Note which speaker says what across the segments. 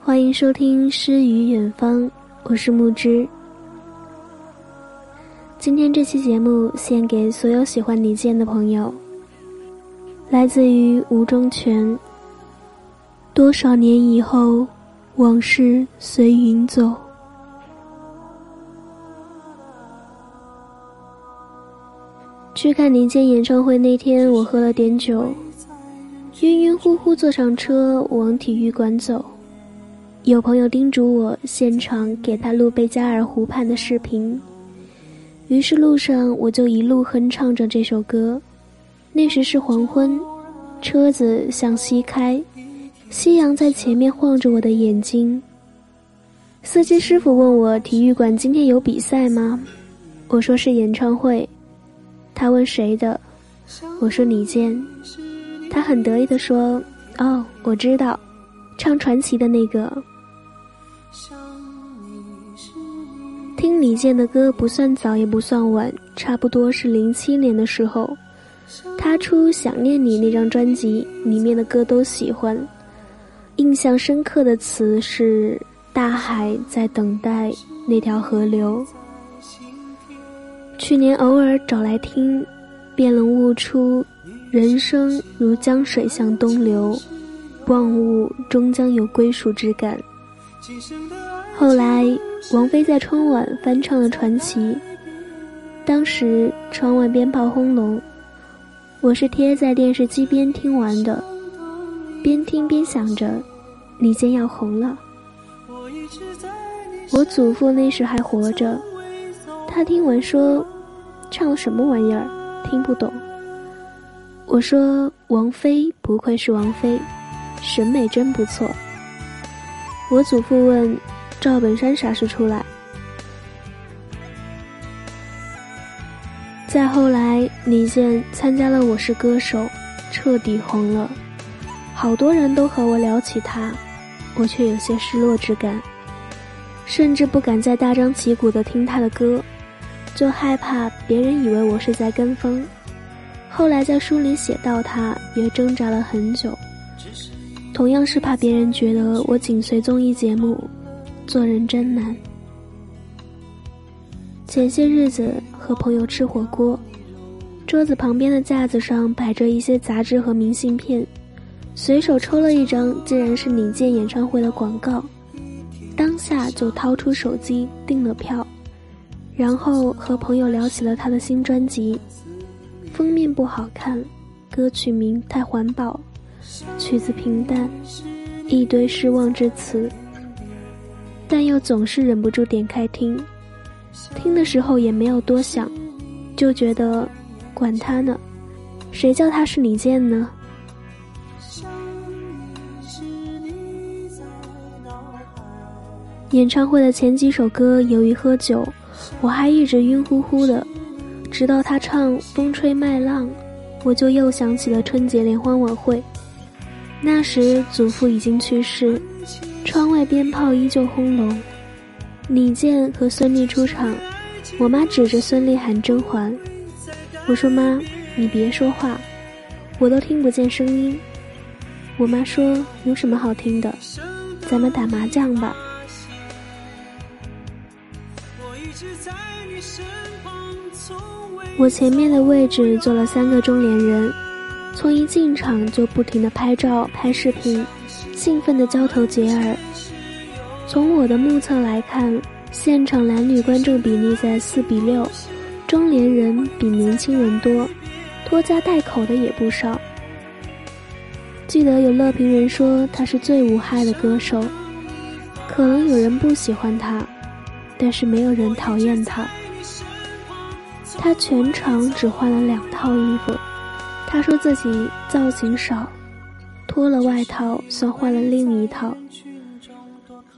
Speaker 1: 欢迎收听《诗与远方》，我是木之。今天这期节目献给所有喜欢李健的朋友。来自于吴中全。多少年以后，往事随云走。去看林健演唱会那天，我喝了点酒，晕晕乎乎坐上车往体育馆走。有朋友叮嘱我现场给他录贝加尔湖畔的视频，于是路上我就一路哼唱着这首歌。那时是黄昏，车子向西开，夕阳在前面晃着我的眼睛。司机师傅问我体育馆今天有比赛吗？我说是演唱会。他问谁的？我说李健。他很得意地说：“哦，我知道，唱传奇的那个。”听李健的歌不算早也不算晚，差不多是零七年的时候，他出《想念你》那张专辑，里面的歌都喜欢。印象深刻的词是“大海在等待那条河流”。去年偶尔找来听，便能悟出人生如江水向东流，万物终将有归属之感。后来，王菲在春晚翻唱了《传奇》。当时窗外鞭炮轰隆，我是贴在电视机边听完的，边听边想着，李健要红了。我祖父那时还活着，他听完说：“唱了什么玩意儿，听不懂。”我说：“王菲不愧是王菲，审美真不错。”我祖父问：“赵本山啥时出来？”再后来，李健参加了《我是歌手》，彻底红了，好多人都和我聊起他，我却有些失落之感，甚至不敢再大张旗鼓的听他的歌，就害怕别人以为我是在跟风。后来在书里写到他，也挣扎了很久。同样是怕别人觉得我紧随综艺节目，做人真难。前些日子和朋友吃火锅，桌子旁边的架子上摆着一些杂志和明信片，随手抽了一张，竟然是李健演唱会的广告，当下就掏出手机订了票，然后和朋友聊起了他的新专辑，封面不好看，歌曲名太环保。曲子平淡，一堆失望之词，但又总是忍不住点开听。听的时候也没有多想，就觉得，管他呢，谁叫他是李健呢？演唱会的前几首歌，由于喝酒，我还一直晕乎乎的，直到他唱《风吹麦浪》，我就又想起了春节联欢晚会。那时祖父已经去世，窗外鞭炮依旧轰隆。李健和孙俪出场，我妈指着孙俪喊甄嬛。我说妈，你别说话，我都听不见声音。我妈说有什么好听的，咱们打麻将吧。我前面的位置坐了三个中年人。从一进场就不停的拍照、拍视频，兴奋的交头接耳。从我的目测来看，现场男女观众比例在四比六，中年人比年轻人多，拖家带口的也不少。记得有乐评人说他是最无害的歌手，可能有人不喜欢他，但是没有人讨厌他。他全场只换了两套衣服。他说自己造型少，脱了外套算换了另一套。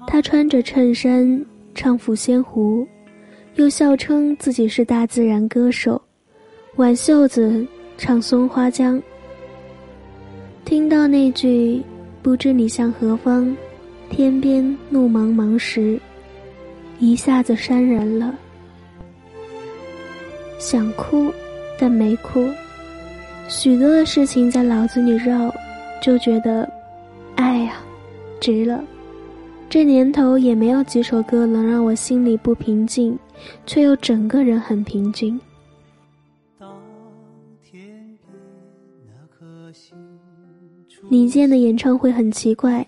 Speaker 1: 他穿着衬衫唱《抚仙湖》，又笑称自己是大自然歌手，挽袖子唱《松花江》。听到那句“不知你向何方，天边路茫茫”时，一下子潸然了，想哭，但没哭。许多的事情在脑子里绕，就觉得，哎呀，值了。这年头也没有几首歌能让我心里不平静，却又整个人很平静。李健的演唱会很奇怪，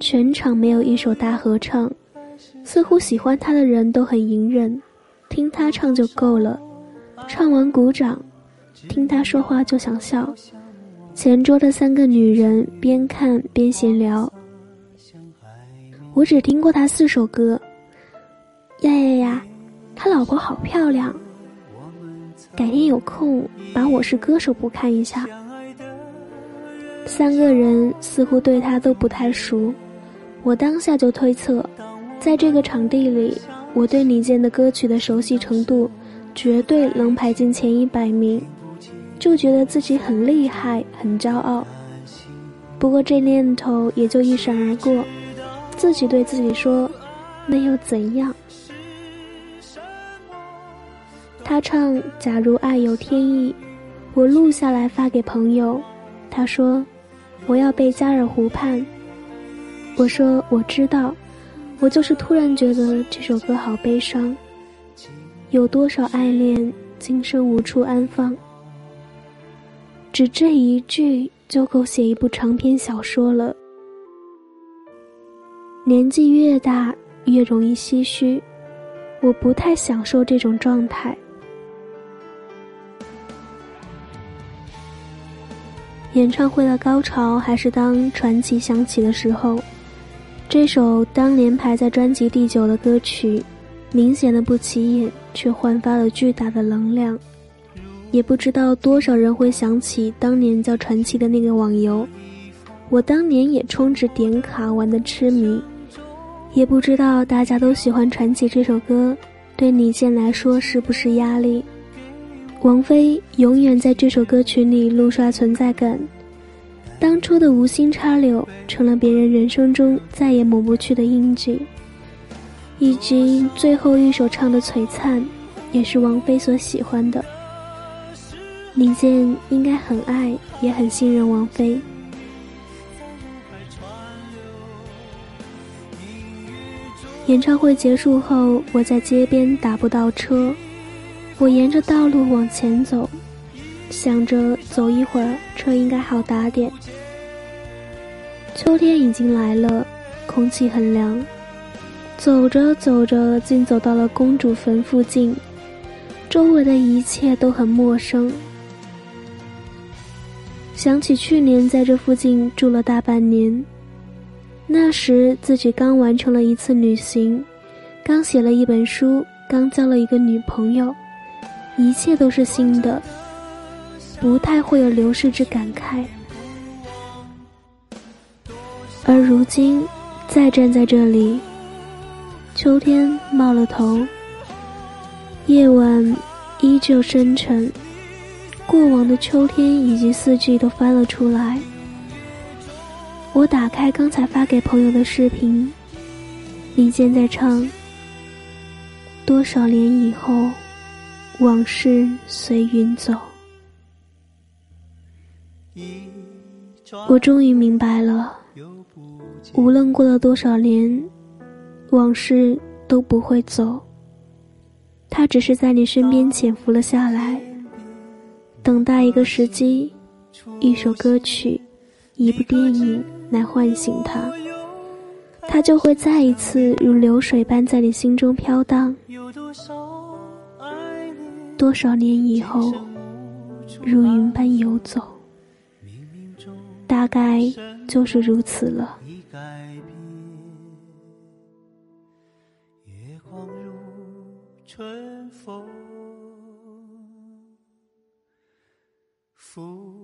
Speaker 1: 全场没有一首大合唱，似乎喜欢他的人都很隐忍，听他唱就够了，唱完鼓掌，听他说话就想笑。前桌的三个女人边看边闲聊。我只听过他四首歌。呀呀呀，他老婆好漂亮。改天有空把《我是歌手》补看一下。三个人似乎对他都不太熟，我当下就推测，在这个场地里，我对李健的歌曲的熟悉程度，绝对能排进前一百名，就觉得自己很厉害，很骄傲。不过这念头也就一闪而过。自己对自己说：“那又怎样？”他唱《假如爱有天意》，我录下来发给朋友。他说：“我要被加尔湖畔。”我说：“我知道，我就是突然觉得这首歌好悲伤。有多少爱恋，今生无处安放？只这一句就够写一部长篇小说了。”年纪越大，越容易唏嘘。我不太享受这种状态。演唱会的高潮还是当传奇响起的时候。这首当年排在专辑第九的歌曲，明显的不起眼，却焕发了巨大的能量。也不知道多少人会想起当年叫传奇的那个网游。我当年也充值点卡玩的痴迷。也不知道大家都喜欢《传奇》这首歌，对李健来说是不是压力？王菲永远在这首歌曲里怒刷存在感，当初的无心插柳成了别人人生中再也抹不去的印记，以及最后一首唱的璀璨，也是王菲所喜欢的。李健应该很爱，也很信任王菲。演唱会结束后，我在街边打不到车，我沿着道路往前走，想着走一会儿车应该好打点。秋天已经来了，空气很凉。走着走着，竟走到了公主坟附近，周围的一切都很陌生。想起去年在这附近住了大半年。那时自己刚完成了一次旅行，刚写了一本书，刚交了一个女朋友，一切都是新的，不太会有流逝之感慨。而如今，再站在这里，秋天冒了头，夜晚依旧深沉，过往的秋天以及四季都翻了出来。我打开刚才发给朋友的视频，李健在唱。多少年以后，往事随云走。我终于明白了，无论过了多少年，往事都不会走。它只是在你身边潜伏了下来，等待一个时机，一首歌曲，一部电影。来唤醒他，他就会再一次如流水般在你心中飘荡。多少年以后，如云般游走，大概就是如此了。风，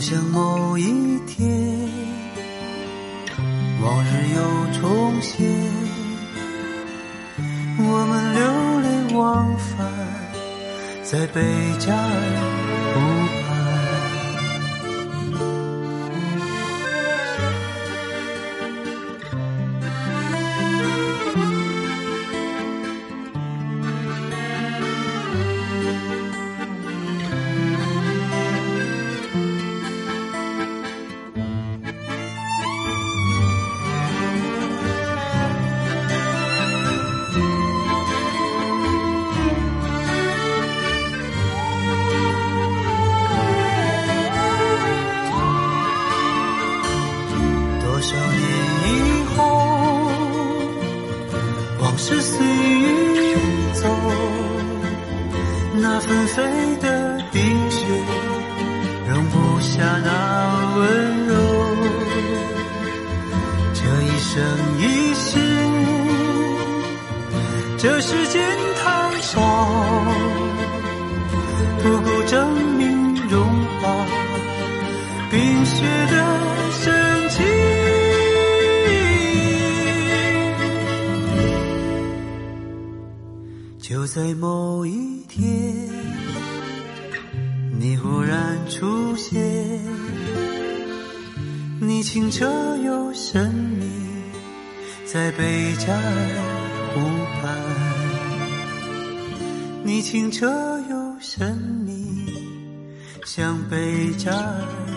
Speaker 2: 像某一天，往日又重现，我们流连忘返在贝加尔湖。这世间太少，不够证明融化冰雪的深情。就在某一天，你忽然出现，你清澈又神秘，在贝加尔湖畔。你清澈又神秘，像北站。